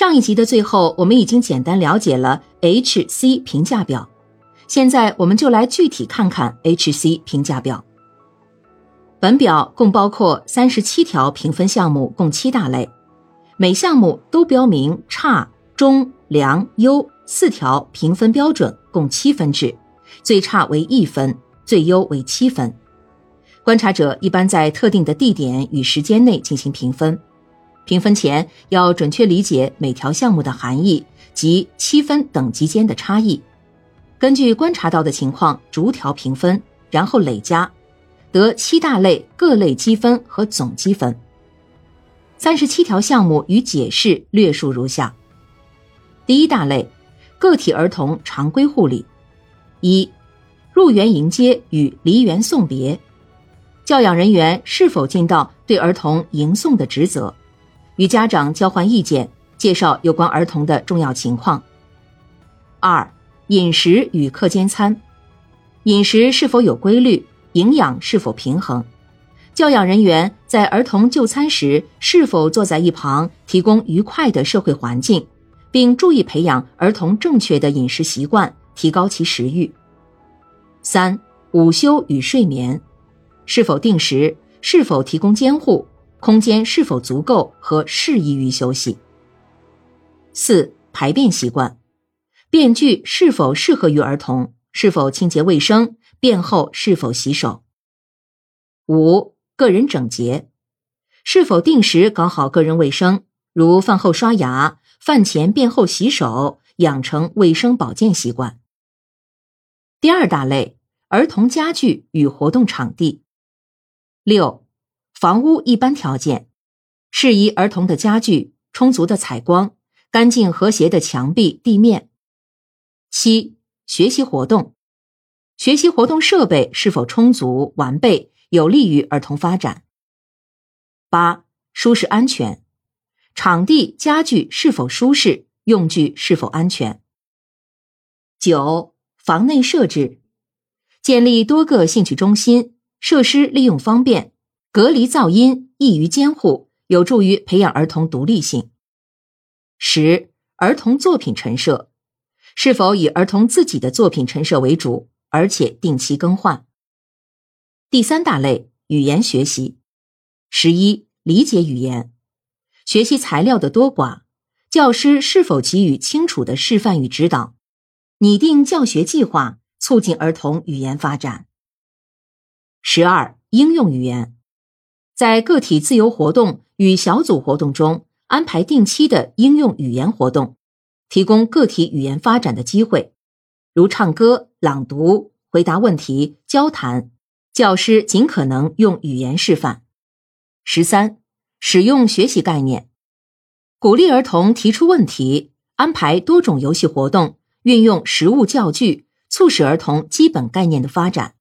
上一集的最后，我们已经简单了解了 HC 评价表，现在我们就来具体看看 HC 评价表。本表共包括三十七条评分项目，共七大类，每项目都标明差、中、良、优四条评分标准，共七分制，最差为一分，最优为七分。观察者一般在特定的地点与时间内进行评分。评分前要准确理解每条项目的含义及七分等级间的差异，根据观察到的情况逐条评分，然后累加，得七大类各类积分和总积分。三十七条项目与解释略述如下：第一大类，个体儿童常规护理。一、入园迎接与离园送别，教养人员是否尽到对儿童迎送的职责？与家长交换意见，介绍有关儿童的重要情况。二、饮食与课间餐，饮食是否有规律，营养是否平衡？教养人员在儿童就餐时是否坐在一旁，提供愉快的社会环境，并注意培养儿童正确的饮食习惯，提高其食欲。三、午休与睡眠，是否定时？是否提供监护？空间是否足够和适宜于休息？四、排便习惯，便具是否适合于儿童？是否清洁卫生？便后是否洗手？五、个人整洁，是否定时搞好个人卫生，如饭后刷牙、饭前便后洗手，养成卫生保健习惯。第二大类，儿童家具与活动场地。六。房屋一般条件：适宜儿童的家具、充足的采光、干净和谐的墙壁、地面。七、学习活动，学习活动设备是否充足完备，有利于儿童发展。八、舒适安全，场地、家具是否舒适，用具是否安全。九、房内设置，建立多个兴趣中心，设施利用方便。隔离噪音，易于监护，有助于培养儿童独立性。十、儿童作品陈设，是否以儿童自己的作品陈设为主，而且定期更换？第三大类语言学习。十一、理解语言，学习材料的多寡，教师是否给予清楚的示范与指导？拟定教学计划，促进儿童语言发展。十二、应用语言。在个体自由活动与小组活动中安排定期的应用语言活动，提供个体语言发展的机会，如唱歌、朗读、回答问题、交谈。教师尽可能用语言示范。十三，使用学习概念，鼓励儿童提出问题，安排多种游戏活动，运用实物教具，促使儿童基本概念的发展。